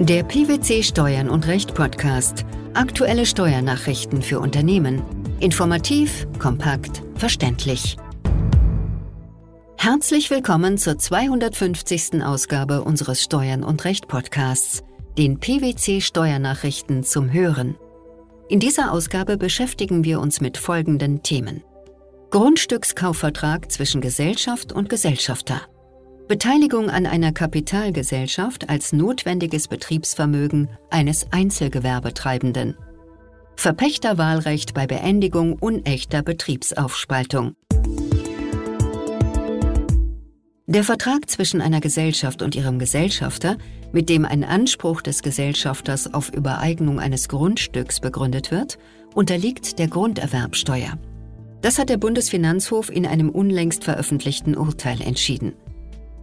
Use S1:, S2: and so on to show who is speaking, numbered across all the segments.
S1: Der PwC Steuern und Recht Podcast. Aktuelle Steuernachrichten für Unternehmen. Informativ, kompakt, verständlich. Herzlich willkommen zur 250. Ausgabe unseres Steuern und Recht Podcasts, den PwC Steuernachrichten zum Hören. In dieser Ausgabe beschäftigen wir uns mit folgenden Themen. Grundstückskaufvertrag zwischen Gesellschaft und Gesellschafter. Beteiligung an einer Kapitalgesellschaft als notwendiges Betriebsvermögen eines Einzelgewerbetreibenden. Verpächterwahlrecht bei Beendigung unechter Betriebsaufspaltung. Der Vertrag zwischen einer Gesellschaft und ihrem Gesellschafter, mit dem ein Anspruch des Gesellschafters auf Übereignung eines Grundstücks begründet wird, unterliegt der Grunderwerbsteuer. Das hat der Bundesfinanzhof in einem unlängst veröffentlichten Urteil entschieden.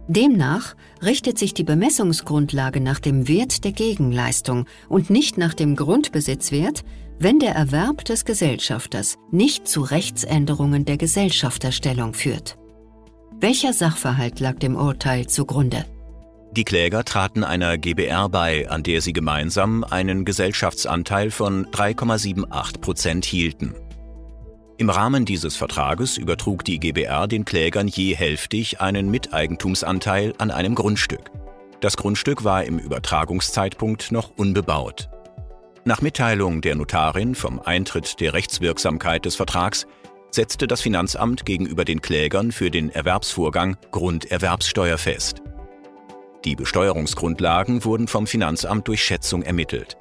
S1: Demnach richtet sich die Bemessungsgrundlage nach dem Wert der Gegenleistung und nicht nach dem Grundbesitzwert, wenn der Erwerb des Gesellschafters nicht zu Rechtsänderungen der Gesellschafterstellung führt. Welcher Sachverhalt lag dem Urteil zugrunde?
S2: Die Kläger traten einer GBR bei, an der sie gemeinsam einen Gesellschaftsanteil von 3,78 Prozent hielten. Im Rahmen dieses Vertrages übertrug die GBR den Klägern je hälftig einen Miteigentumsanteil an einem Grundstück. Das Grundstück war im Übertragungszeitpunkt noch unbebaut. Nach Mitteilung der Notarin vom Eintritt der Rechtswirksamkeit des Vertrags setzte das Finanzamt gegenüber den Klägern für den Erwerbsvorgang Grunderwerbssteuer fest. Die Besteuerungsgrundlagen wurden vom Finanzamt durch Schätzung ermittelt.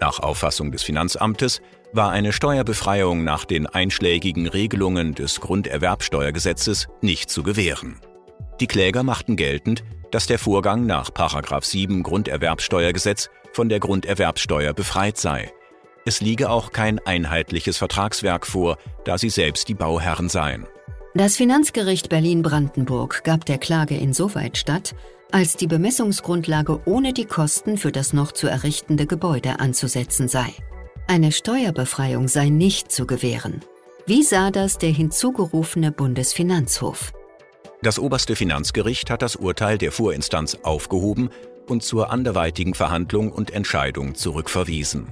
S2: Nach Auffassung des Finanzamtes war eine Steuerbefreiung nach den einschlägigen Regelungen des Grunderwerbsteuergesetzes nicht zu gewähren. Die Kläger machten geltend, dass der Vorgang nach 7 Grunderwerbsteuergesetz von der Grunderwerbsteuer befreit sei. Es liege auch kein einheitliches Vertragswerk vor, da sie selbst die Bauherren seien.
S1: Das Finanzgericht Berlin-Brandenburg gab der Klage insoweit statt, als die Bemessungsgrundlage ohne die Kosten für das noch zu errichtende Gebäude anzusetzen sei. Eine Steuerbefreiung sei nicht zu gewähren. Wie sah das der hinzugerufene Bundesfinanzhof?
S2: Das oberste Finanzgericht hat das Urteil der Vorinstanz aufgehoben und zur anderweitigen Verhandlung und Entscheidung zurückverwiesen.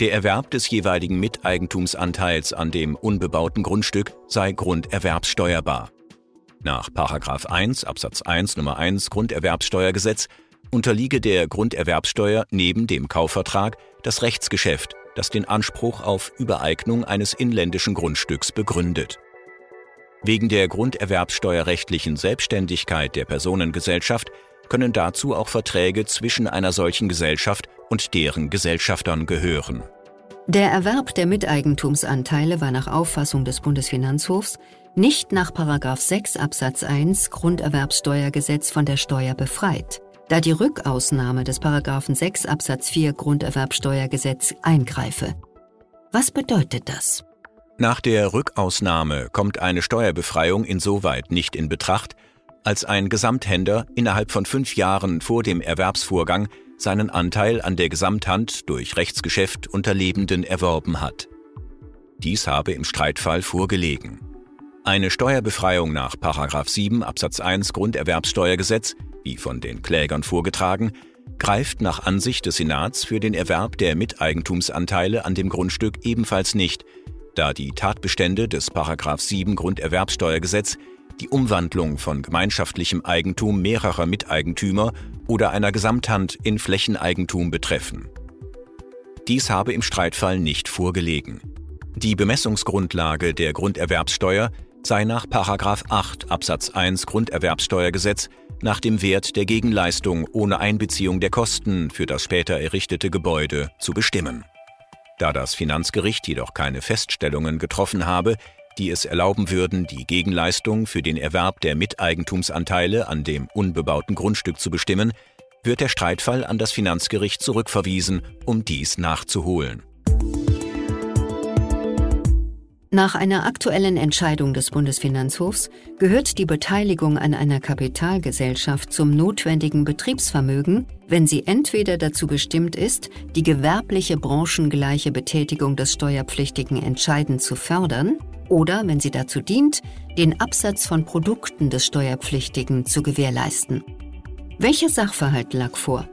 S2: Der Erwerb des jeweiligen Miteigentumsanteils an dem unbebauten Grundstück sei grunderwerbssteuerbar. Nach 1 Absatz 1 Nummer 1 Grunderwerbssteuergesetz unterliege der Grunderwerbssteuer neben dem Kaufvertrag das Rechtsgeschäft das den Anspruch auf Übereignung eines inländischen Grundstücks begründet. Wegen der grunderwerbssteuerrechtlichen Selbstständigkeit der Personengesellschaft können dazu auch Verträge zwischen einer solchen Gesellschaft und deren Gesellschaftern gehören.
S1: Der Erwerb der Miteigentumsanteile war nach Auffassung des Bundesfinanzhofs nicht nach 6 Absatz 1 Grunderwerbssteuergesetz von der Steuer befreit da die Rückausnahme des Paragraphen 6 Absatz 4 Grunderwerbsteuergesetz eingreife. Was bedeutet das?
S2: Nach der Rückausnahme kommt eine Steuerbefreiung insoweit nicht in Betracht, als ein Gesamthändler innerhalb von fünf Jahren vor dem Erwerbsvorgang seinen Anteil an der Gesamthand durch Rechtsgeschäft unter Lebenden erworben hat. Dies habe im Streitfall vorgelegen. Eine Steuerbefreiung nach 7 Absatz 1 Grunderwerbssteuergesetz wie von den Klägern vorgetragen, greift nach Ansicht des Senats für den Erwerb der Miteigentumsanteile an dem Grundstück ebenfalls nicht, da die Tatbestände des 7 Grunderwerbsteuergesetz die Umwandlung von gemeinschaftlichem Eigentum mehrerer Miteigentümer oder einer Gesamthand in Flächeneigentum betreffen. Dies habe im Streitfall nicht vorgelegen. Die Bemessungsgrundlage der Grunderwerbssteuer sei nach 8 Absatz 1 Grunderwerbssteuergesetz nach dem Wert der Gegenleistung ohne Einbeziehung der Kosten für das später errichtete Gebäude zu bestimmen. Da das Finanzgericht jedoch keine Feststellungen getroffen habe, die es erlauben würden, die Gegenleistung für den Erwerb der Miteigentumsanteile an dem unbebauten Grundstück zu bestimmen, wird der Streitfall an das Finanzgericht zurückverwiesen, um dies nachzuholen.
S1: Nach einer aktuellen Entscheidung des Bundesfinanzhofs gehört die Beteiligung an einer Kapitalgesellschaft zum notwendigen Betriebsvermögen, wenn sie entweder dazu bestimmt ist, die gewerbliche branchengleiche Betätigung des Steuerpflichtigen entscheidend zu fördern, oder wenn sie dazu dient, den Absatz von Produkten des Steuerpflichtigen zu gewährleisten. Welcher Sachverhalt lag vor?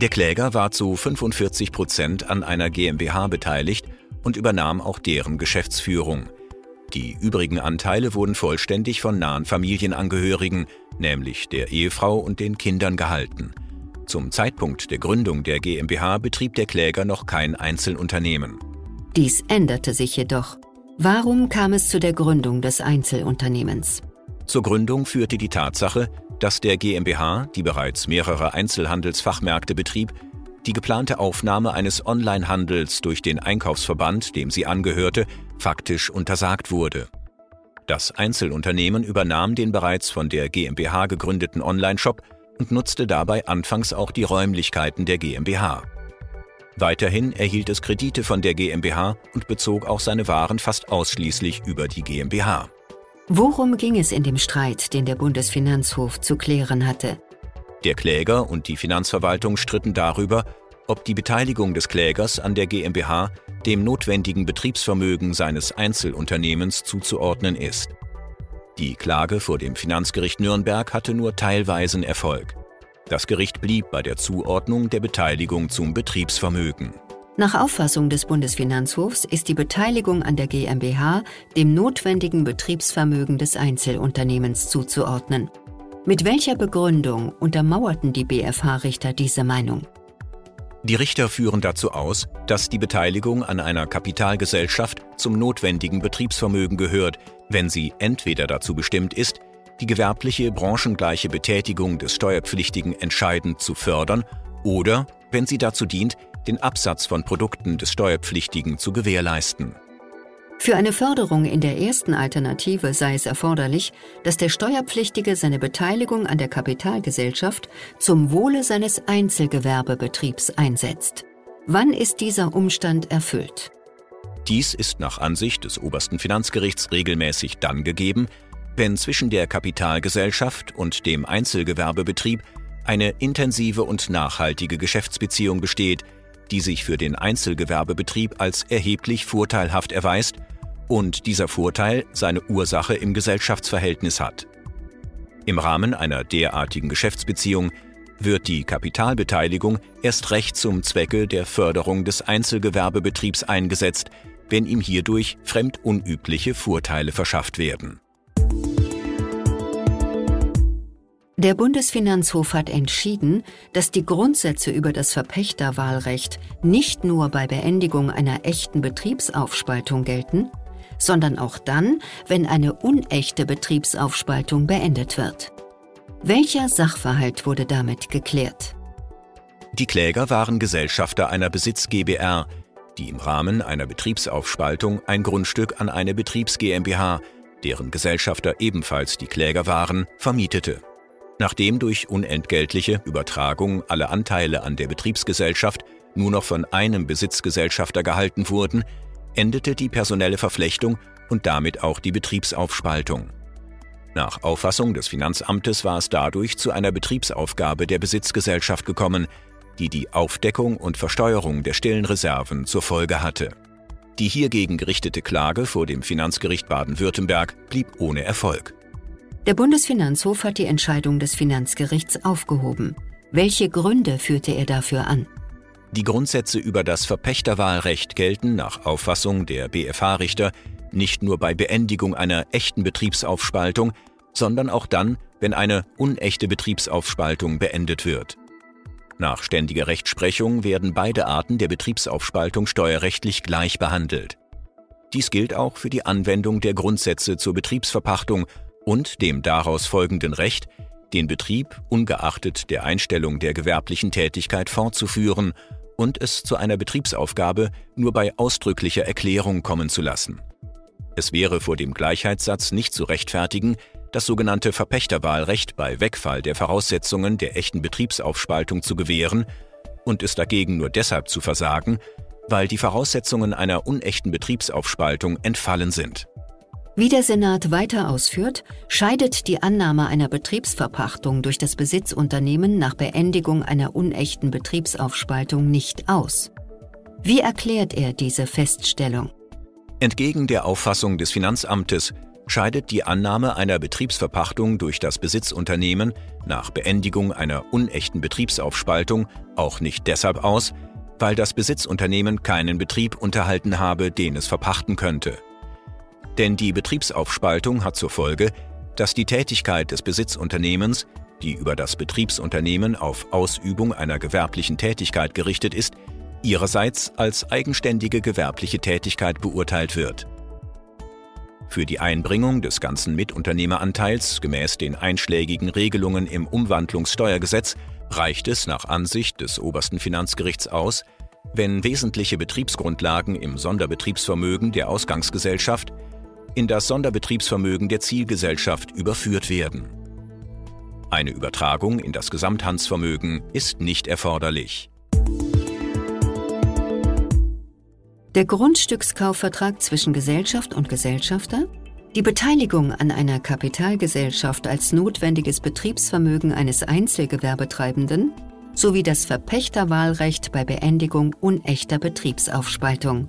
S2: Der Kläger war zu 45 Prozent an einer GmbH beteiligt und übernahm auch deren Geschäftsführung. Die übrigen Anteile wurden vollständig von nahen Familienangehörigen, nämlich der Ehefrau und den Kindern gehalten. Zum Zeitpunkt der Gründung der GmbH betrieb der Kläger noch kein Einzelunternehmen.
S1: Dies änderte sich jedoch. Warum kam es zu der Gründung des Einzelunternehmens?
S2: Zur Gründung führte die Tatsache, dass der GmbH, die bereits mehrere Einzelhandelsfachmärkte betrieb, die geplante Aufnahme eines Onlinehandels durch den Einkaufsverband, dem sie angehörte, faktisch untersagt wurde. Das Einzelunternehmen übernahm den bereits von der GmbH gegründeten Onlineshop und nutzte dabei anfangs auch die Räumlichkeiten der GmbH. Weiterhin erhielt es Kredite von der GmbH und bezog auch seine Waren fast ausschließlich über die GmbH.
S1: Worum ging es in dem Streit, den der Bundesfinanzhof zu klären hatte?
S2: Der Kläger und die Finanzverwaltung stritten darüber, ob die Beteiligung des Klägers an der GmbH dem notwendigen Betriebsvermögen seines Einzelunternehmens zuzuordnen ist. Die Klage vor dem Finanzgericht Nürnberg hatte nur teilweisen Erfolg. Das Gericht blieb bei der Zuordnung der Beteiligung zum Betriebsvermögen.
S1: Nach Auffassung des Bundesfinanzhofs ist die Beteiligung an der GmbH dem notwendigen Betriebsvermögen des Einzelunternehmens zuzuordnen. Mit welcher Begründung untermauerten die BfH-Richter diese Meinung?
S2: Die Richter führen dazu aus, dass die Beteiligung an einer Kapitalgesellschaft zum notwendigen Betriebsvermögen gehört, wenn sie entweder dazu bestimmt ist, die gewerbliche branchengleiche Betätigung des Steuerpflichtigen entscheidend zu fördern oder wenn sie dazu dient, den Absatz von Produkten des Steuerpflichtigen zu gewährleisten.
S1: Für eine Förderung in der ersten Alternative sei es erforderlich, dass der Steuerpflichtige seine Beteiligung an der Kapitalgesellschaft zum Wohle seines Einzelgewerbebetriebs einsetzt. Wann ist dieser Umstand erfüllt?
S2: Dies ist nach Ansicht des obersten Finanzgerichts regelmäßig dann gegeben, wenn zwischen der Kapitalgesellschaft und dem Einzelgewerbebetrieb eine intensive und nachhaltige Geschäftsbeziehung besteht, die sich für den Einzelgewerbebetrieb als erheblich vorteilhaft erweist und dieser Vorteil seine Ursache im Gesellschaftsverhältnis hat. Im Rahmen einer derartigen Geschäftsbeziehung wird die Kapitalbeteiligung erst recht zum Zwecke der Förderung des Einzelgewerbebetriebs eingesetzt, wenn ihm hierdurch fremdunübliche Vorteile verschafft werden.
S1: Der Bundesfinanzhof hat entschieden, dass die Grundsätze über das Verpächterwahlrecht nicht nur bei Beendigung einer echten Betriebsaufspaltung gelten, sondern auch dann, wenn eine unechte Betriebsaufspaltung beendet wird. Welcher Sachverhalt wurde damit geklärt?
S2: Die Kläger waren Gesellschafter einer Besitz GbR, die im Rahmen einer Betriebsaufspaltung ein Grundstück an eine Betriebs GmbH, deren Gesellschafter ebenfalls die Kläger waren, vermietete. Nachdem durch unentgeltliche Übertragung alle Anteile an der Betriebsgesellschaft nur noch von einem Besitzgesellschafter gehalten wurden, endete die personelle Verflechtung und damit auch die Betriebsaufspaltung. Nach Auffassung des Finanzamtes war es dadurch zu einer Betriebsaufgabe der Besitzgesellschaft gekommen, die die Aufdeckung und Versteuerung der stillen Reserven zur Folge hatte. Die hiergegen gerichtete Klage vor dem Finanzgericht Baden-Württemberg blieb ohne Erfolg.
S1: Der Bundesfinanzhof hat die Entscheidung des Finanzgerichts aufgehoben. Welche Gründe führte er dafür an?
S2: Die Grundsätze über das Verpächterwahlrecht gelten nach Auffassung der BFH-Richter nicht nur bei Beendigung einer echten Betriebsaufspaltung, sondern auch dann, wenn eine unechte Betriebsaufspaltung beendet wird. Nach ständiger Rechtsprechung werden beide Arten der Betriebsaufspaltung steuerrechtlich gleich behandelt. Dies gilt auch für die Anwendung der Grundsätze zur Betriebsverpachtung und dem daraus folgenden Recht, den Betrieb ungeachtet der Einstellung der gewerblichen Tätigkeit fortzuführen und es zu einer Betriebsaufgabe nur bei ausdrücklicher Erklärung kommen zu lassen. Es wäre vor dem Gleichheitssatz nicht zu rechtfertigen, das sogenannte Verpächterwahlrecht bei Wegfall der Voraussetzungen der echten Betriebsaufspaltung zu gewähren und es dagegen nur deshalb zu versagen, weil die Voraussetzungen einer unechten Betriebsaufspaltung entfallen sind.
S1: Wie der Senat weiter ausführt, scheidet die Annahme einer Betriebsverpachtung durch das Besitzunternehmen nach Beendigung einer unechten Betriebsaufspaltung nicht aus. Wie erklärt er diese Feststellung?
S2: Entgegen der Auffassung des Finanzamtes scheidet die Annahme einer Betriebsverpachtung durch das Besitzunternehmen nach Beendigung einer unechten Betriebsaufspaltung auch nicht deshalb aus, weil das Besitzunternehmen keinen Betrieb unterhalten habe, den es verpachten könnte. Denn die Betriebsaufspaltung hat zur Folge, dass die Tätigkeit des Besitzunternehmens, die über das Betriebsunternehmen auf Ausübung einer gewerblichen Tätigkeit gerichtet ist, ihrerseits als eigenständige gewerbliche Tätigkeit beurteilt wird. Für die Einbringung des ganzen Mitunternehmeranteils gemäß den einschlägigen Regelungen im Umwandlungssteuergesetz reicht es nach Ansicht des obersten Finanzgerichts aus, wenn wesentliche Betriebsgrundlagen im Sonderbetriebsvermögen der Ausgangsgesellschaft in das Sonderbetriebsvermögen der Zielgesellschaft überführt werden. Eine Übertragung in das Gesamthandsvermögen ist nicht erforderlich.
S1: Der Grundstückskaufvertrag zwischen Gesellschaft und Gesellschafter, die Beteiligung an einer Kapitalgesellschaft als notwendiges Betriebsvermögen eines Einzelgewerbetreibenden sowie das Verpächterwahlrecht bei Beendigung unechter Betriebsaufspaltung.